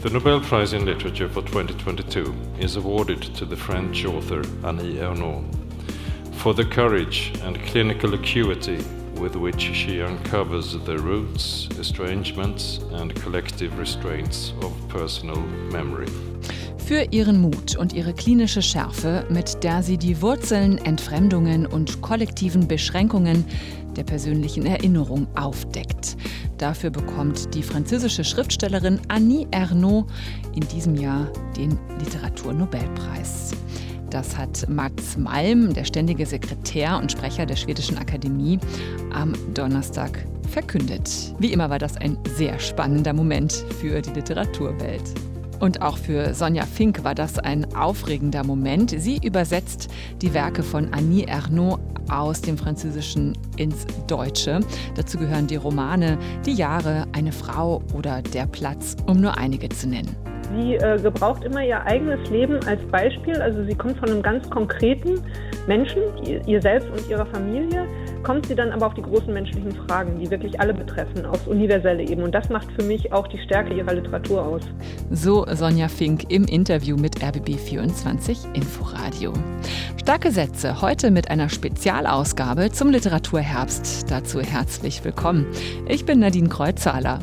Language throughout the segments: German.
The Nobel Prize in Literature for 2022 is awarded to the French author Annie Ernaux for the courage and clinical acuity with which she uncovers the roots, estrangements and collective restraints of personal memory. Für ihren Mut und ihre klinische Schärfe, mit der sie die Wurzeln, Entfremdungen und kollektiven Beschränkungen der persönlichen Erinnerung aufdeckt. Dafür bekommt die französische Schriftstellerin Annie Ernaux in diesem Jahr den Literaturnobelpreis. Das hat Max Malm, der ständige Sekretär und Sprecher der Schwedischen Akademie, am Donnerstag verkündet. Wie immer war das ein sehr spannender Moment für die Literaturwelt. Und auch für Sonja Fink war das ein aufregender Moment. Sie übersetzt die Werke von Annie Ernaux aus dem Französischen ins Deutsche. Dazu gehören die Romane Die Jahre, eine Frau oder Der Platz, um nur einige zu nennen. Sie äh, gebraucht immer ihr eigenes Leben als Beispiel. Also sie kommt von einem ganz konkreten Menschen, ihr, ihr selbst und ihrer Familie, kommt sie dann aber auf die großen menschlichen Fragen, die wirklich alle betreffen, aufs Universelle eben. Und das macht für mich auch die Stärke ihrer Literatur aus. So Sonja Fink im Interview mit RBB24 Inforadio. Starke Sätze, heute mit einer Spezialausgabe zum Literaturherbst. Dazu herzlich willkommen. Ich bin Nadine Kreuzzahler.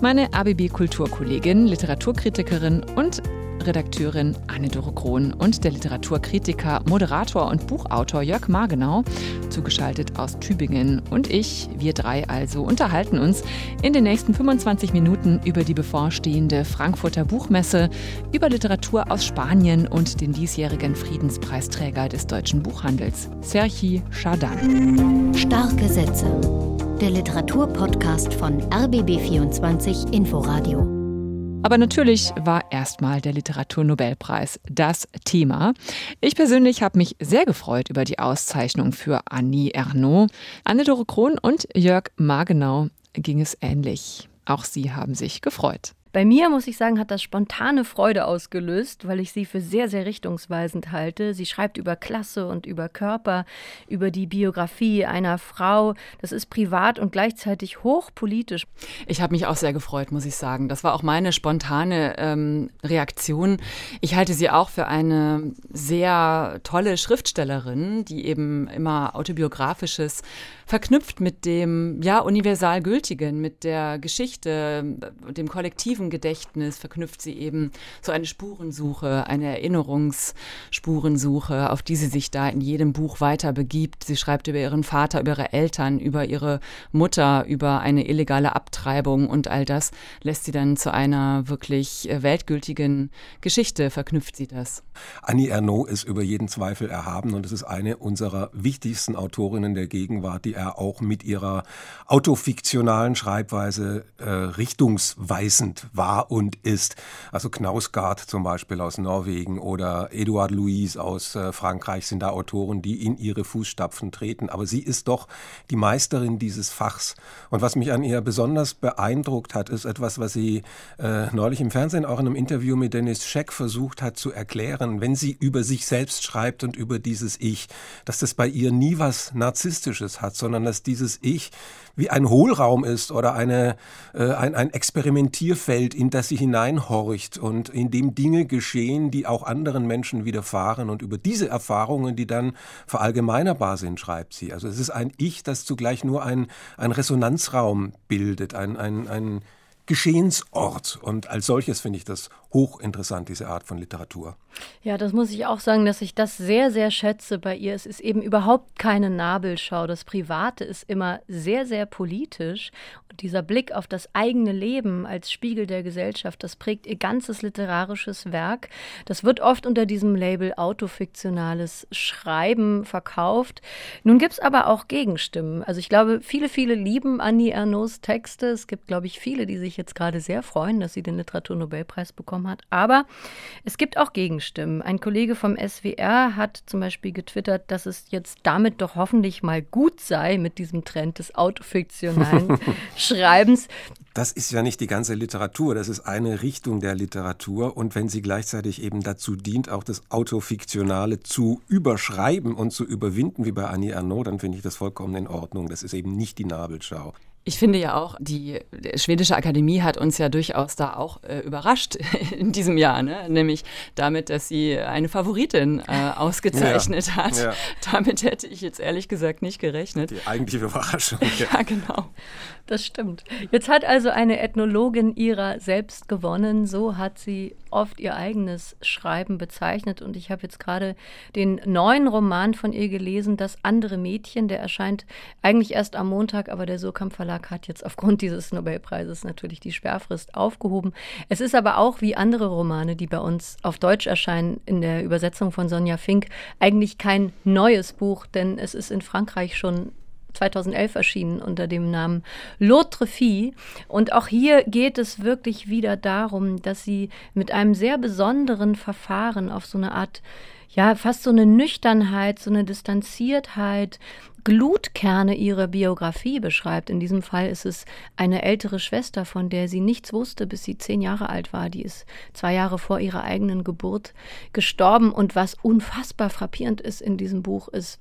Meine RBB-Kulturkollegin, Literaturkritikerin und Redakteurin Anne-Dore Krohn und der Literaturkritiker, Moderator und Buchautor Jörg Margenau, zugeschaltet aus Tübingen. Und ich, wir drei also, unterhalten uns in den nächsten 25 Minuten über die bevorstehende Frankfurter Buchmesse, über Literatur aus Spanien und den diesjährigen Friedenspreisträger des deutschen Buchhandels, Serhi Chardin. Starke Sätze. Der Literaturpodcast von RBB24 Inforadio. Aber natürlich war erstmal der Literaturnobelpreis das Thema. Ich persönlich habe mich sehr gefreut über die Auszeichnung für Annie Ernaux. Anne-Dore Krohn und Jörg Margenau ging es ähnlich. Auch sie haben sich gefreut. Bei mir, muss ich sagen, hat das spontane Freude ausgelöst, weil ich sie für sehr, sehr richtungsweisend halte. Sie schreibt über Klasse und über Körper, über die Biografie einer Frau. Das ist privat und gleichzeitig hochpolitisch. Ich habe mich auch sehr gefreut, muss ich sagen. Das war auch meine spontane ähm, Reaktion. Ich halte sie auch für eine sehr tolle Schriftstellerin, die eben immer autobiografisches verknüpft mit dem ja universal gültigen, mit der Geschichte, dem kollektiven Gedächtnis verknüpft sie eben so eine Spurensuche, eine Erinnerungsspurensuche, auf die sie sich da in jedem Buch weiter begibt. Sie schreibt über ihren Vater, über ihre Eltern, über ihre Mutter, über eine illegale Abtreibung und all das lässt sie dann zu einer wirklich äh, weltgültigen Geschichte, verknüpft sie das. Annie Ernaux ist über jeden Zweifel erhaben und es ist eine unserer wichtigsten Autorinnen der Gegenwart, die er auch mit ihrer autofiktionalen Schreibweise äh, richtungsweisend war und ist. Also Knausgard zum Beispiel aus Norwegen oder Edouard Louis aus äh, Frankreich sind da Autoren, die in ihre Fußstapfen treten. Aber sie ist doch die Meisterin dieses Fachs. Und was mich an ihr besonders beeindruckt hat, ist etwas, was sie äh, neulich im Fernsehen auch in einem Interview mit Dennis Scheck versucht hat zu erklären, wenn sie über sich selbst schreibt und über dieses Ich, dass das bei ihr nie was Narzisstisches hat, sondern dass dieses Ich wie ein Hohlraum ist oder eine, äh, ein, ein Experimentierfeld, in das sie hineinhorcht und in dem Dinge geschehen, die auch anderen Menschen widerfahren. Und über diese Erfahrungen, die dann verallgemeinerbar sind, schreibt sie. Also es ist ein Ich, das zugleich nur ein, ein Resonanzraum bildet, ein, ein, ein Geschehensort. Und als solches finde ich das hochinteressant, diese Art von Literatur. Ja, das muss ich auch sagen, dass ich das sehr, sehr schätze bei ihr. Es ist eben überhaupt keine Nabelschau. Das Private ist immer sehr, sehr politisch. Und dieser Blick auf das eigene Leben als Spiegel der Gesellschaft, das prägt ihr ganzes literarisches Werk. Das wird oft unter diesem Label autofiktionales Schreiben verkauft. Nun gibt es aber auch Gegenstimmen. Also ich glaube, viele, viele lieben Annie Ernauxs Texte. Es gibt, glaube ich, viele, die sich jetzt gerade sehr freuen, dass sie den Literaturnobelpreis bekommen bekommen hat. Aber es gibt auch Gegenstimmen. Ein Kollege vom SWR hat zum Beispiel getwittert, dass es jetzt damit doch hoffentlich mal gut sei mit diesem Trend des autofiktionalen Schreibens. Das ist ja nicht die ganze Literatur, das ist eine Richtung der Literatur. Und wenn sie gleichzeitig eben dazu dient, auch das Autofiktionale zu überschreiben und zu überwinden, wie bei Annie Arnaud, dann finde ich das vollkommen in Ordnung. Das ist eben nicht die Nabelschau. Ich finde ja auch, die schwedische Akademie hat uns ja durchaus da auch äh, überrascht in diesem Jahr, ne? nämlich damit, dass sie eine Favoritin äh, ausgezeichnet ja, hat. Ja. Damit hätte ich jetzt ehrlich gesagt nicht gerechnet. Die eigentliche Überraschung. ja, genau. Das stimmt. Jetzt hat also eine Ethnologin ihrer selbst gewonnen. So hat sie oft ihr eigenes Schreiben bezeichnet. Und ich habe jetzt gerade den neuen Roman von ihr gelesen, Das andere Mädchen. Der erscheint eigentlich erst am Montag, aber der Surkamp Verlag hat jetzt aufgrund dieses Nobelpreises natürlich die Sperrfrist aufgehoben. Es ist aber auch wie andere Romane, die bei uns auf Deutsch erscheinen, in der Übersetzung von Sonja Fink, eigentlich kein neues Buch, denn es ist in Frankreich schon 2011 erschienen unter dem Namen L'autre fille. Und auch hier geht es wirklich wieder darum, dass sie mit einem sehr besonderen Verfahren auf so eine Art ja, fast so eine Nüchternheit, so eine Distanziertheit, Glutkerne ihrer Biografie beschreibt. In diesem Fall ist es eine ältere Schwester, von der sie nichts wusste, bis sie zehn Jahre alt war. Die ist zwei Jahre vor ihrer eigenen Geburt gestorben. Und was unfassbar frappierend ist in diesem Buch, ist,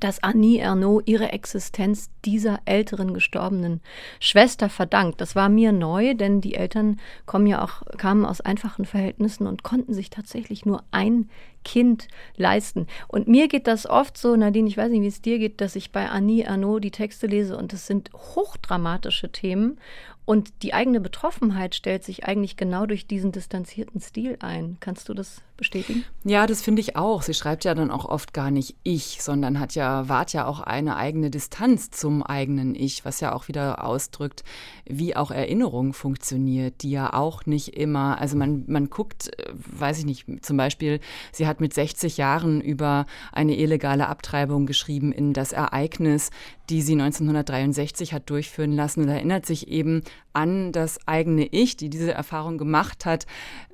dass Annie Ernaux ihre Existenz dieser älteren gestorbenen Schwester verdankt. Das war mir neu, denn die Eltern kommen ja auch, kamen aus einfachen Verhältnissen und konnten sich tatsächlich nur ein Kind leisten. Und mir geht das oft so, Nadine, ich weiß nicht, wie es dir geht, dass ich bei Annie Ernaux die Texte lese und es sind hochdramatische Themen und die eigene Betroffenheit stellt sich eigentlich genau durch diesen distanzierten Stil ein. Kannst du das bestätigen? Ja, das finde ich auch. Sie schreibt ja dann auch oft gar nicht ich, sondern hat ja, wahrt ja auch eine eigene Distanz zum eigenen Ich, was ja auch wieder ausdrückt, wie auch Erinnerung funktioniert, die ja auch nicht immer, also man, man guckt, äh, weiß ich nicht, zum Beispiel, sie hat mit 60 Jahren über eine illegale Abtreibung geschrieben in das Ereignis, die sie 1963 hat durchführen lassen und erinnert sich eben an das eigene Ich, die diese Erfahrung gemacht hat,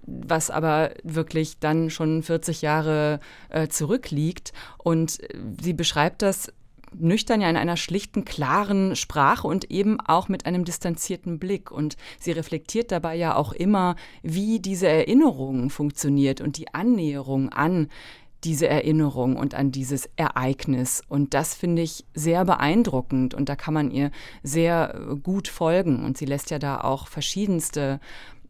was aber wirklich dann schon 40 Jahre äh, zurückliegt. Und sie beschreibt das nüchtern ja in einer schlichten, klaren Sprache und eben auch mit einem distanzierten Blick. Und sie reflektiert dabei ja auch immer, wie diese Erinnerung funktioniert und die Annäherung an diese Erinnerung und an dieses Ereignis. Und das finde ich sehr beeindruckend und da kann man ihr sehr äh, gut folgen. Und sie lässt ja da auch verschiedenste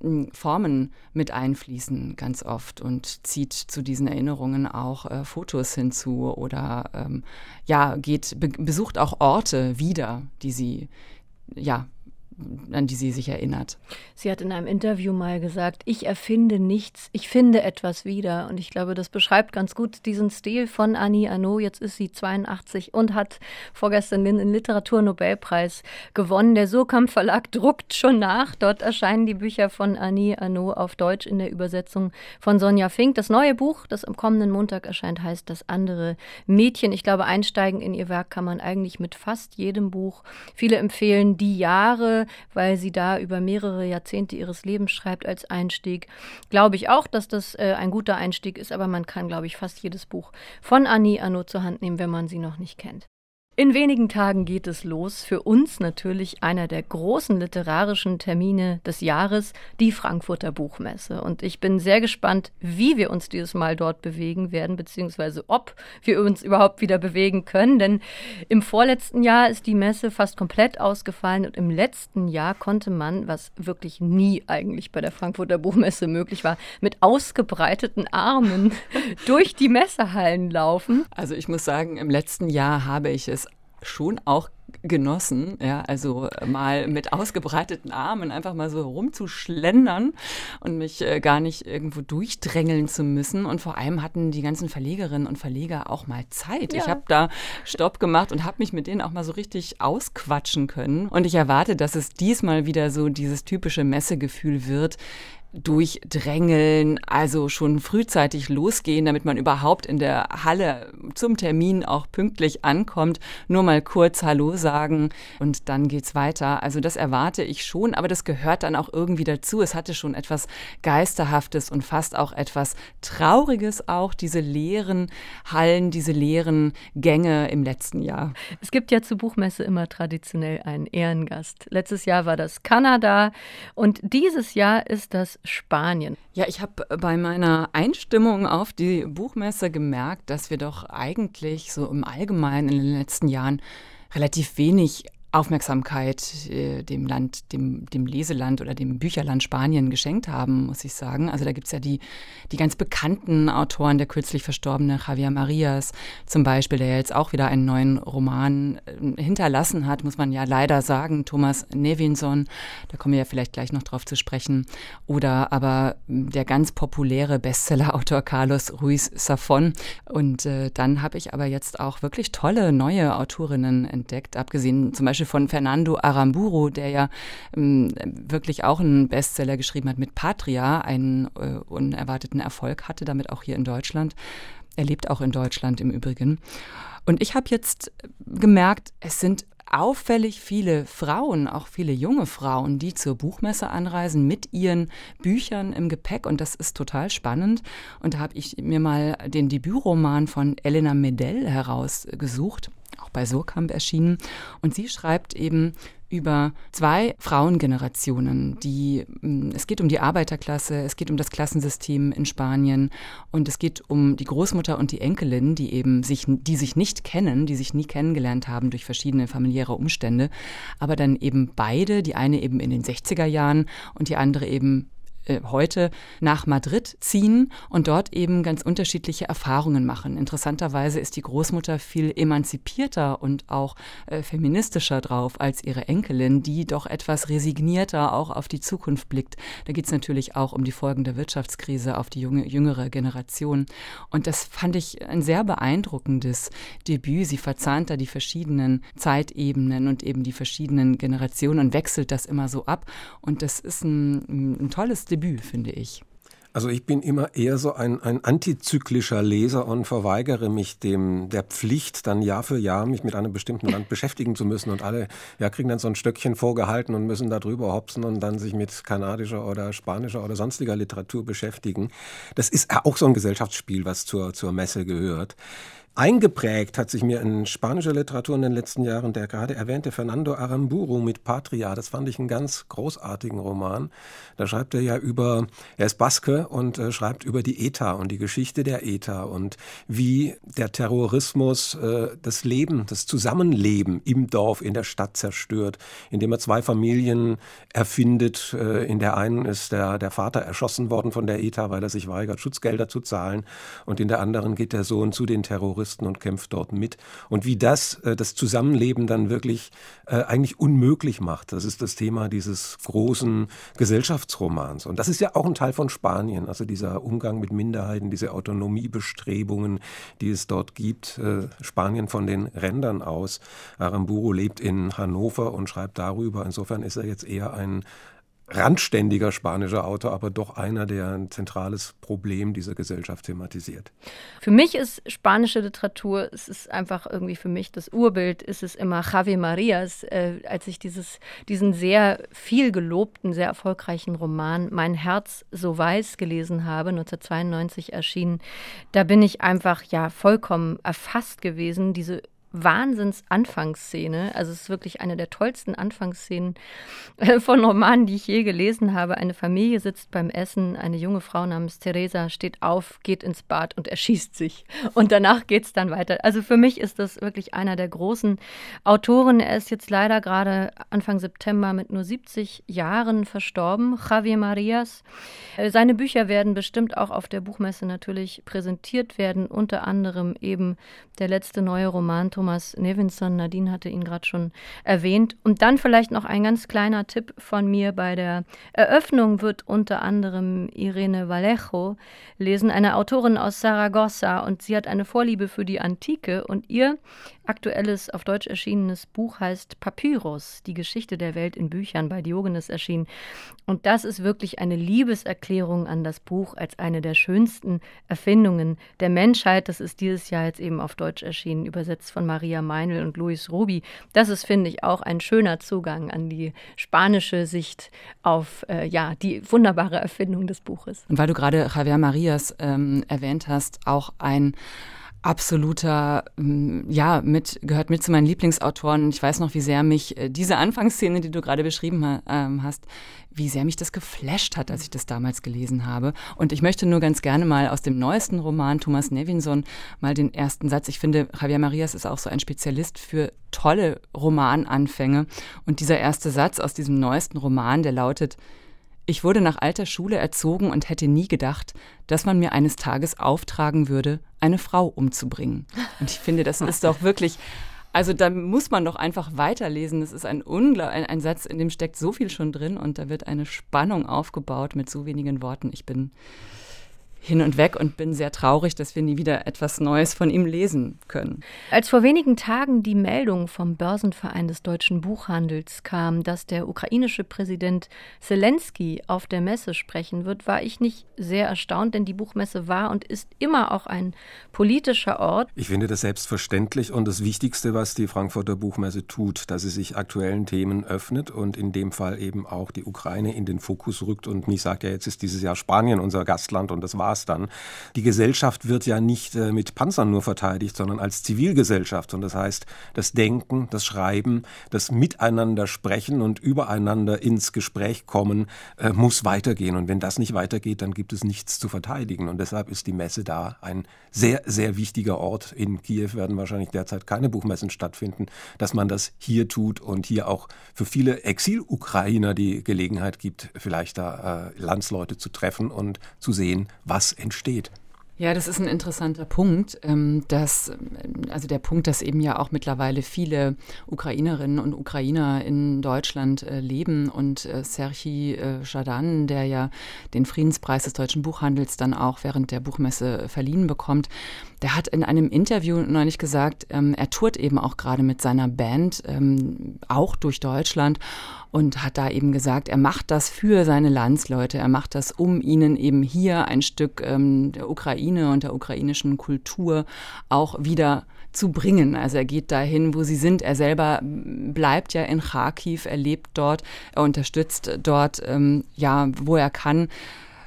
hm, Formen mit einfließen ganz oft und zieht zu diesen Erinnerungen auch äh, Fotos hinzu oder ähm, ja geht be besucht auch Orte wieder, die sie ja an die sie sich erinnert. Sie hat in einem Interview mal gesagt, ich erfinde nichts, ich finde etwas wieder. Und ich glaube, das beschreibt ganz gut diesen Stil von Annie Arnaud. Jetzt ist sie 82 und hat vorgestern den Literaturnobelpreis gewonnen. Der Surkamp Verlag druckt schon nach. Dort erscheinen die Bücher von Annie Arnaud auf Deutsch in der Übersetzung von Sonja Fink. Das neue Buch, das am kommenden Montag erscheint, heißt Das andere Mädchen. Ich glaube, einsteigen in ihr Werk kann man eigentlich mit fast jedem Buch. Viele empfehlen die Jahre, weil sie da über mehrere Jahrzehnte ihres Lebens schreibt als Einstieg. Glaube ich auch, dass das äh, ein guter Einstieg ist, aber man kann, glaube ich, fast jedes Buch von Annie Arnaud zur Hand nehmen, wenn man sie noch nicht kennt. In wenigen Tagen geht es los. Für uns natürlich einer der großen literarischen Termine des Jahres, die Frankfurter Buchmesse. Und ich bin sehr gespannt, wie wir uns dieses Mal dort bewegen werden, beziehungsweise ob wir uns überhaupt wieder bewegen können. Denn im vorletzten Jahr ist die Messe fast komplett ausgefallen und im letzten Jahr konnte man, was wirklich nie eigentlich bei der Frankfurter Buchmesse möglich war, mit ausgebreiteten Armen durch die Messehallen laufen. Also ich muss sagen, im letzten Jahr habe ich es schon auch genossen, ja, also mal mit ausgebreiteten Armen einfach mal so rumzuschlendern und mich äh, gar nicht irgendwo durchdrängeln zu müssen. Und vor allem hatten die ganzen Verlegerinnen und Verleger auch mal Zeit. Ja. Ich habe da Stopp gemacht und habe mich mit denen auch mal so richtig ausquatschen können. Und ich erwarte, dass es diesmal wieder so dieses typische Messegefühl wird, durchdrängeln, also schon frühzeitig losgehen, damit man überhaupt in der Halle zum Termin auch pünktlich ankommt, nur mal kurz Hallo sagen und dann geht's weiter. Also das erwarte ich schon, aber das gehört dann auch irgendwie dazu. Es hatte schon etwas Geisterhaftes und fast auch etwas Trauriges auch, diese leeren Hallen, diese leeren Gänge im letzten Jahr. Es gibt ja zur Buchmesse immer traditionell einen Ehrengast. Letztes Jahr war das Kanada und dieses Jahr ist das Spanien. Ja, ich habe bei meiner Einstimmung auf die Buchmesse gemerkt, dass wir doch eigentlich so im Allgemeinen in den letzten Jahren relativ wenig Aufmerksamkeit äh, dem Land, dem, dem Leseland oder dem Bücherland Spanien geschenkt haben, muss ich sagen. Also da gibt es ja die, die ganz bekannten Autoren, der kürzlich verstorbene Javier Marias zum Beispiel, der jetzt auch wieder einen neuen Roman äh, hinterlassen hat, muss man ja leider sagen, Thomas Nevinson, da kommen wir ja vielleicht gleich noch drauf zu sprechen. Oder aber der ganz populäre Bestsellerautor Carlos Ruiz Safon. Und äh, dann habe ich aber jetzt auch wirklich tolle neue Autorinnen entdeckt, abgesehen zum Beispiel Beispiel von Fernando Aramburu, der ja ähm, wirklich auch einen Bestseller geschrieben hat mit Patria, einen äh, unerwarteten Erfolg hatte, damit auch hier in Deutschland. Er lebt auch in Deutschland im Übrigen. Und ich habe jetzt gemerkt, es sind auffällig viele Frauen, auch viele junge Frauen, die zur Buchmesse anreisen mit ihren Büchern im Gepäck und das ist total spannend. Und da habe ich mir mal den Debütroman von Elena Medell herausgesucht bei Surkamp erschienen. Und sie schreibt eben über zwei Frauengenerationen, die mm, es geht um die Arbeiterklasse, es geht um das Klassensystem in Spanien und es geht um die Großmutter und die Enkelin, die eben sich die sich nicht kennen, die sich nie kennengelernt haben durch verschiedene familiäre Umstände, aber dann eben beide, die eine eben in den 60er Jahren und die andere eben äh, heute nach Madrid ziehen und dort eben ganz unterschiedliche Erfahrungen machen. Interessanterweise ist die Großmutter viel emanzipierter und auch äh, feministischer drauf als ihre Enkelin, die doch etwas resignierter auch auf die Zukunft blickt. Da geht es natürlich auch um die Folgen der Wirtschaftskrise auf die junge, jüngere Generation. Und das fand ich ein sehr beeindruckendes Debüt. Sie verzahnt da die verschiedenen Zeitebenen und eben die verschiedenen Generationen und wechselt das immer so ab. Und das ist ein, ein tolles Debüt Debüt, finde ich. Also ich bin immer eher so ein, ein antizyklischer Leser und verweigere mich dem der Pflicht, dann Jahr für Jahr mich mit einem bestimmten Land beschäftigen zu müssen. Und alle ja, kriegen dann so ein Stöckchen vorgehalten und müssen da drüber hopsen und dann sich mit kanadischer oder spanischer oder sonstiger Literatur beschäftigen. Das ist auch so ein Gesellschaftsspiel, was zur, zur Messe gehört. Eingeprägt hat sich mir in spanischer Literatur in den letzten Jahren der gerade erwähnte Fernando Aramburu mit Patria. Das fand ich einen ganz großartigen Roman. Da schreibt er ja über, er ist Baske und äh, schreibt über die ETA und die Geschichte der ETA und wie der Terrorismus äh, das Leben, das Zusammenleben im Dorf, in der Stadt zerstört, indem er zwei Familien erfindet. Äh, in der einen ist der, der Vater erschossen worden von der ETA, weil er sich weigert, Schutzgelder zu zahlen. Und in der anderen geht der Sohn zu den Terroristen Terroristen und kämpft dort mit. Und wie das äh, das Zusammenleben dann wirklich äh, eigentlich unmöglich macht. Das ist das Thema dieses großen Gesellschaftsromans. Und das ist ja auch ein Teil von Spanien, also dieser Umgang mit Minderheiten, diese Autonomiebestrebungen, die es dort gibt. Äh, Spanien von den Rändern aus. Aramburu lebt in Hannover und schreibt darüber. Insofern ist er jetzt eher ein randständiger spanischer Autor, aber doch einer, der ein zentrales Problem dieser Gesellschaft thematisiert. Für mich ist spanische Literatur, es ist einfach irgendwie für mich das Urbild, ist es immer Javi Marias, äh, als ich dieses, diesen sehr viel gelobten, sehr erfolgreichen Roman Mein Herz so weiß gelesen habe, 1992 erschienen, da bin ich einfach ja vollkommen erfasst gewesen, diese Wahnsinns-Anfangsszene. Also es ist wirklich eine der tollsten Anfangsszenen äh, von Romanen, die ich je gelesen habe. Eine Familie sitzt beim Essen, eine junge Frau namens Theresa steht auf, geht ins Bad und erschießt sich. Und danach geht es dann weiter. Also für mich ist das wirklich einer der großen Autoren. Er ist jetzt leider gerade Anfang September mit nur 70 Jahren verstorben, Javier Marias. Äh, seine Bücher werden bestimmt auch auf der Buchmesse natürlich präsentiert werden, unter anderem eben der letzte neue Roman Thomas Nevinson. Nadine hatte ihn gerade schon erwähnt. Und dann vielleicht noch ein ganz kleiner Tipp von mir. Bei der Eröffnung wird unter anderem Irene Vallejo lesen, eine Autorin aus Saragossa. Und sie hat eine Vorliebe für die Antike. Und ihr aktuelles auf Deutsch erschienenes Buch heißt Papyrus, die Geschichte der Welt in Büchern bei Diogenes erschienen. Und das ist wirklich eine Liebeserklärung an das Buch als eine der schönsten Erfindungen der Menschheit. Das ist dieses Jahr jetzt eben auf Deutsch erschienen, übersetzt von Maria Meinl und Luis Rubi. Das ist, finde ich, auch ein schöner Zugang an die spanische Sicht auf äh, ja, die wunderbare Erfindung des Buches. Und weil du gerade Javier Marias ähm, erwähnt hast, auch ein absoluter, mm, ja, mit, gehört mit zu meinen Lieblingsautoren. Ich weiß noch, wie sehr mich äh, diese Anfangsszene, die du gerade beschrieben ähm, hast, wie sehr mich das geflasht hat, als ich das damals gelesen habe. Und ich möchte nur ganz gerne mal aus dem neuesten Roman Thomas Nevinson mal den ersten Satz. Ich finde, Javier Marias ist auch so ein Spezialist für tolle Romananfänge. Und dieser erste Satz aus diesem neuesten Roman, der lautet, ich wurde nach alter Schule erzogen und hätte nie gedacht, dass man mir eines Tages auftragen würde, eine Frau umzubringen. Und ich finde, das ist doch wirklich also da muss man doch einfach weiterlesen. Das ist ein, Ungla ein, ein Satz, in dem steckt so viel schon drin und da wird eine Spannung aufgebaut mit so wenigen Worten. Ich bin hin und weg und bin sehr traurig, dass wir nie wieder etwas Neues von ihm lesen können. Als vor wenigen Tagen die Meldung vom Börsenverein des deutschen Buchhandels kam, dass der ukrainische Präsident Zelensky auf der Messe sprechen wird, war ich nicht sehr erstaunt, denn die Buchmesse war und ist immer auch ein politischer Ort. Ich finde das selbstverständlich und das Wichtigste, was die Frankfurter Buchmesse tut, dass sie sich aktuellen Themen öffnet und in dem Fall eben auch die Ukraine in den Fokus rückt und nicht sagt, ja, jetzt ist dieses Jahr Spanien unser Gastland und das war war's dann. Die Gesellschaft wird ja nicht äh, mit Panzern nur verteidigt, sondern als Zivilgesellschaft. Und das heißt, das Denken, das Schreiben, das Miteinander sprechen und übereinander ins Gespräch kommen, äh, muss weitergehen. Und wenn das nicht weitergeht, dann gibt es nichts zu verteidigen. Und deshalb ist die Messe da ein sehr, sehr wichtiger Ort. In Kiew werden wahrscheinlich derzeit keine Buchmessen stattfinden, dass man das hier tut und hier auch für viele Exil-Ukrainer die Gelegenheit gibt, vielleicht da äh, Landsleute zu treffen und zu sehen, was was entsteht. Ja, das ist ein interessanter Punkt. Ähm, dass, ähm, also der Punkt, dass eben ja auch mittlerweile viele Ukrainerinnen und Ukrainer in Deutschland äh, leben und äh, Serhi äh, Jadan, der ja den Friedenspreis des deutschen Buchhandels dann auch während der Buchmesse verliehen bekommt, der hat in einem Interview neulich gesagt, ähm, er tourt eben auch gerade mit seiner Band auch durch Deutschland und hat da eben gesagt, er macht das für seine Landsleute, er macht das, um ihnen eben hier ein Stück der Ukraine und der ukrainischen Kultur auch wieder zu bringen. Also er geht dahin, wo sie sind. Er selber bleibt ja in Kharkiv, er lebt dort, er unterstützt dort, ähm, ja, wo er kann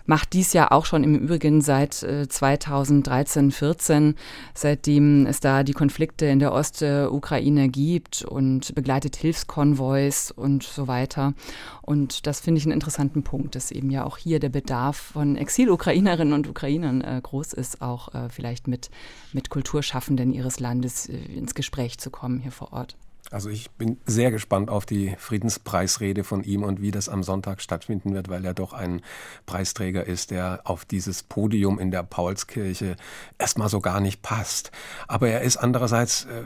macht dies ja auch schon im Übrigen seit 2013, äh, 14, seitdem es da die Konflikte in der Ostukraine gibt und begleitet Hilfskonvois und so weiter. Und das finde ich einen interessanten Punkt, dass eben ja auch hier der Bedarf von Exil-Ukrainerinnen und Ukrainern äh, groß ist, auch äh, vielleicht mit, mit Kulturschaffenden ihres Landes ins Gespräch zu kommen hier vor Ort. Also ich bin sehr gespannt auf die Friedenspreisrede von ihm und wie das am Sonntag stattfinden wird, weil er doch ein Preisträger ist, der auf dieses Podium in der Paulskirche erstmal so gar nicht passt. Aber er ist andererseits äh,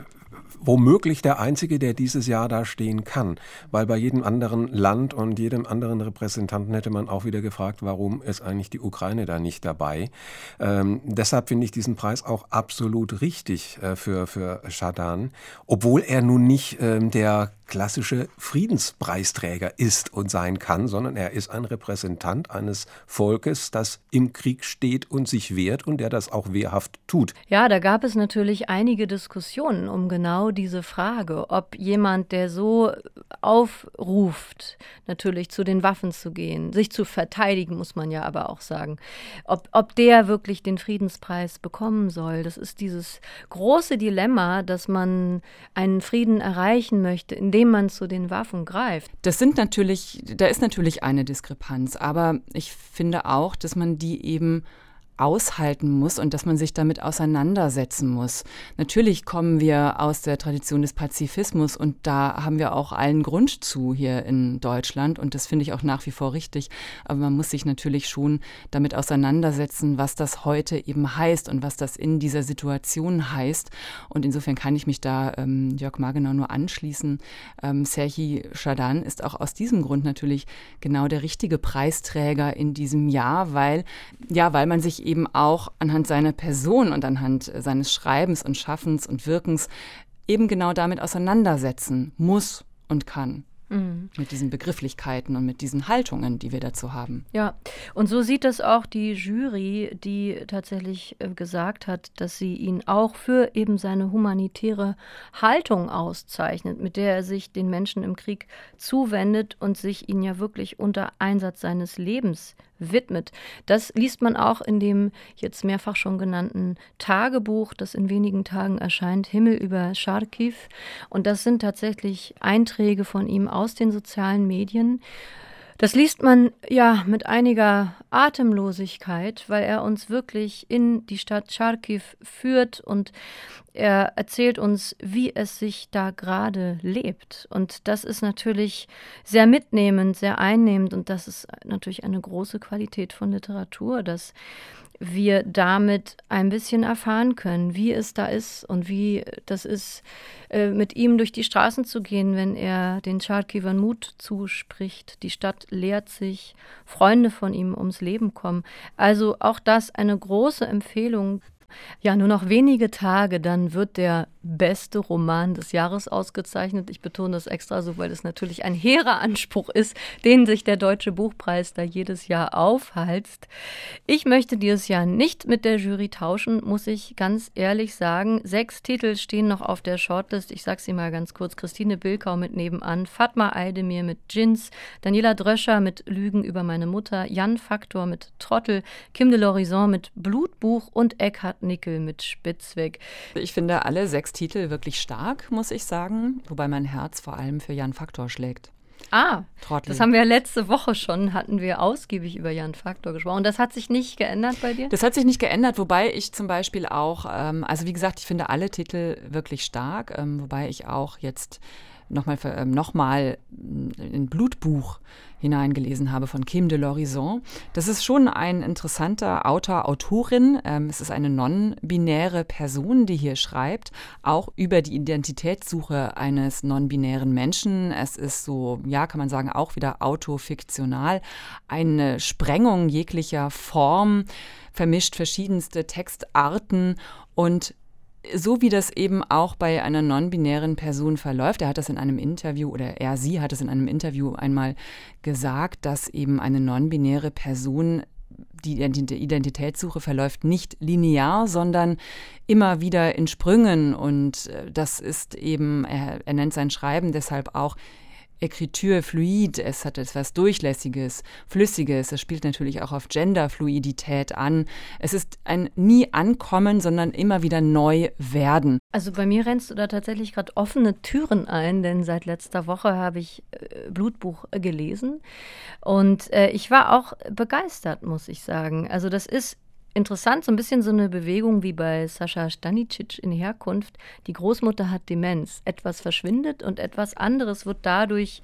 womöglich der Einzige, der dieses Jahr da stehen kann. Weil bei jedem anderen Land und jedem anderen Repräsentanten hätte man auch wieder gefragt, warum ist eigentlich die Ukraine da nicht dabei. Ähm, deshalb finde ich diesen Preis auch absolut richtig äh, für, für Shadan, obwohl er nun nicht ähm, der klassische Friedenspreisträger ist und sein kann, sondern er ist ein Repräsentant eines Volkes, das im Krieg steht und sich wehrt und der das auch wehrhaft tut. Ja, da gab es natürlich einige Diskussionen um genau diese Frage, ob jemand, der so aufruft, natürlich zu den Waffen zu gehen, sich zu verteidigen, muss man ja aber auch sagen, ob, ob der wirklich den Friedenspreis bekommen soll. Das ist dieses große Dilemma, dass man einen Frieden erreichen möchte, indem indem man zu den Waffen greift. Das sind natürlich, da ist natürlich eine Diskrepanz, aber ich finde auch, dass man die eben aushalten muss und dass man sich damit auseinandersetzen muss. Natürlich kommen wir aus der Tradition des Pazifismus und da haben wir auch allen Grund zu hier in Deutschland und das finde ich auch nach wie vor richtig. Aber man muss sich natürlich schon damit auseinandersetzen, was das heute eben heißt und was das in dieser Situation heißt. Und insofern kann ich mich da ähm, Jörg Margenau nur anschließen. Ähm, Serhi Shadan ist auch aus diesem Grund natürlich genau der richtige Preisträger in diesem Jahr, weil ja, weil man sich eben auch anhand seiner Person und anhand seines Schreibens und Schaffens und Wirkens eben genau damit auseinandersetzen muss und kann. Mhm. Mit diesen Begrifflichkeiten und mit diesen Haltungen, die wir dazu haben. Ja, und so sieht das auch die Jury, die tatsächlich äh, gesagt hat, dass sie ihn auch für eben seine humanitäre Haltung auszeichnet, mit der er sich den Menschen im Krieg zuwendet und sich ihnen ja wirklich unter Einsatz seines Lebens widmet. Das liest man auch in dem jetzt mehrfach schon genannten Tagebuch, das in wenigen Tagen erscheint, Himmel über Charkiw. Und das sind tatsächlich Einträge von ihm aus den sozialen Medien. Das liest man ja mit einiger Atemlosigkeit, weil er uns wirklich in die Stadt Charkiw führt und er erzählt uns, wie es sich da gerade lebt. Und das ist natürlich sehr mitnehmend, sehr einnehmend und das ist natürlich eine große Qualität von Literatur, dass wir damit ein bisschen erfahren können, wie es da ist und wie das ist, äh, mit ihm durch die Straßen zu gehen, wenn er den Charkivern Mut zuspricht. Die Stadt leert sich, Freunde von ihm ums Leben kommen. Also auch das eine große Empfehlung. Ja, nur noch wenige Tage, dann wird der beste Roman des Jahres ausgezeichnet. Ich betone das extra so, weil es natürlich ein hehrer Anspruch ist, den sich der Deutsche Buchpreis da jedes Jahr aufhalst. Ich möchte dieses Jahr nicht mit der Jury tauschen, muss ich ganz ehrlich sagen. Sechs Titel stehen noch auf der Shortlist. Ich sage sie mal ganz kurz. Christine Bilkau mit Nebenan, Fatma Eidemir mit Jins, Daniela Dröscher mit Lügen über meine Mutter, Jan Faktor mit Trottel, Kim de l'Horizon mit Blutbuch und Eckhard Nickel mit Spitzweg. Ich finde alle sechs Titel wirklich stark, muss ich sagen, wobei mein Herz vor allem für Jan Faktor schlägt. Ah, Trottel. das haben wir letzte Woche schon, hatten wir ausgiebig über Jan Faktor gesprochen. Und das hat sich nicht geändert bei dir? Das hat sich nicht geändert, wobei ich zum Beispiel auch, ähm, also wie gesagt, ich finde alle Titel wirklich stark, ähm, wobei ich auch jetzt nochmal ähm, noch mal in Blutbuch hineingelesen habe von Kim de l'Horizon. Das ist schon ein interessanter Autor, Autorin. Ähm, es ist eine non-binäre Person, die hier schreibt, auch über die Identitätssuche eines non-binären Menschen. Es ist so, ja, kann man sagen, auch wieder autofiktional. Eine Sprengung jeglicher Form, vermischt verschiedenste Textarten und so wie das eben auch bei einer non-binären Person verläuft, er hat das in einem Interview oder er, sie hat es in einem Interview einmal gesagt, dass eben eine non-binäre Person die Identitätssuche verläuft nicht linear, sondern immer wieder in Sprüngen. Und äh, das ist eben, er, er nennt sein Schreiben deshalb auch Ekritur fluid, es hat etwas Durchlässiges, Flüssiges, es spielt natürlich auch auf Genderfluidität an. Es ist ein nie ankommen, sondern immer wieder neu werden. Also bei mir rennst du da tatsächlich gerade offene Türen ein, denn seit letzter Woche habe ich äh, Blutbuch äh, gelesen und äh, ich war auch begeistert, muss ich sagen. Also das ist interessant, so ein bisschen so eine Bewegung wie bei Sascha Stanicic in Herkunft. Die Großmutter hat Demenz. Etwas verschwindet und etwas anderes wird dadurch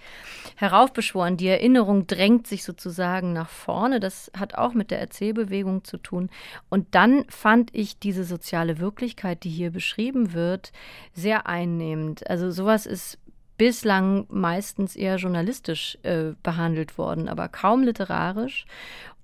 heraufbeschworen. Die Erinnerung drängt sich sozusagen nach vorne. Das hat auch mit der Erzählbewegung zu tun. Und dann fand ich diese soziale Wirklichkeit, die hier beschrieben wird, sehr einnehmend. Also sowas ist bislang meistens eher journalistisch äh, behandelt worden, aber kaum literarisch.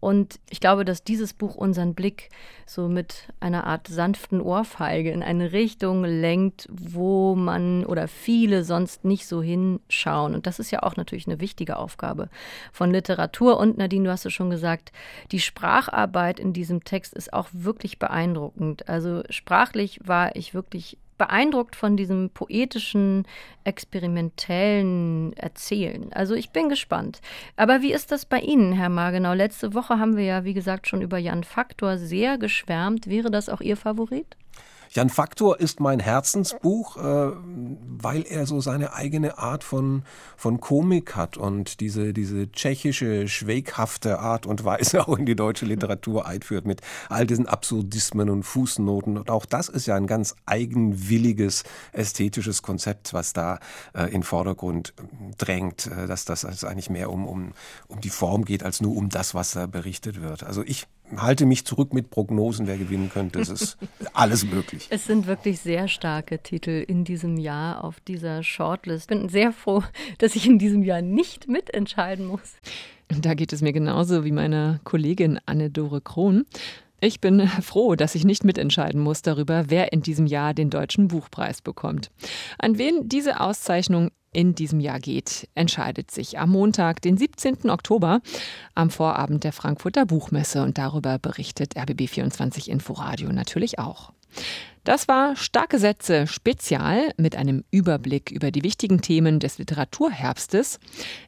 Und ich glaube, dass dieses Buch unseren Blick so mit einer Art sanften Ohrfeige in eine Richtung lenkt, wo man oder viele sonst nicht so hinschauen. Und das ist ja auch natürlich eine wichtige Aufgabe von Literatur. Und Nadine, du hast es schon gesagt, die Spracharbeit in diesem Text ist auch wirklich beeindruckend. Also sprachlich war ich wirklich beeindruckt von diesem poetischen, experimentellen Erzählen. Also ich bin gespannt. Aber wie ist das bei Ihnen, Herr Margenau? Letzte Woche haben wir ja, wie gesagt, schon über Jan Faktor sehr geschwärmt. Wäre das auch Ihr Favorit? Jan Faktor ist mein Herzensbuch, äh, weil er so seine eigene Art von, von Komik hat und diese, diese tschechische, schwäghafte Art und Weise auch in die deutsche Literatur einführt mit all diesen Absurdismen und Fußnoten. Und auch das ist ja ein ganz eigenwilliges ästhetisches Konzept, was da äh, in Vordergrund drängt, äh, dass das also eigentlich mehr um, um, um die Form geht, als nur um das, was da berichtet wird. Also ich halte mich zurück mit Prognosen, wer gewinnen könnte. Es ist alles möglich. Es sind wirklich sehr starke Titel in diesem Jahr auf dieser Shortlist. Ich bin sehr froh, dass ich in diesem Jahr nicht mitentscheiden muss. Da geht es mir genauso wie meiner Kollegin Anne-Dore Krohn. Ich bin froh, dass ich nicht mitentscheiden muss darüber, wer in diesem Jahr den Deutschen Buchpreis bekommt. An wen diese Auszeichnung in diesem Jahr geht, entscheidet sich am Montag, den 17. Oktober, am Vorabend der Frankfurter Buchmesse. Und darüber berichtet RBB24 Inforadio natürlich auch. Das war Starke Sätze Spezial mit einem Überblick über die wichtigen Themen des Literaturherbstes.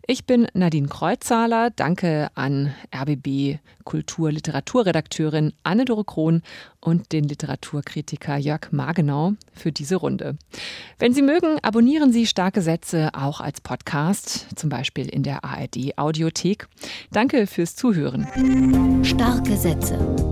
Ich bin Nadine Kreuzzahler. Danke an RBB Kultur-Literaturredakteurin Anne-Dore Krohn und den Literaturkritiker Jörg Magenau für diese Runde. Wenn Sie mögen, abonnieren Sie Starke Sätze auch als Podcast, zum Beispiel in der ARD Audiothek. Danke fürs Zuhören. Starke Sätze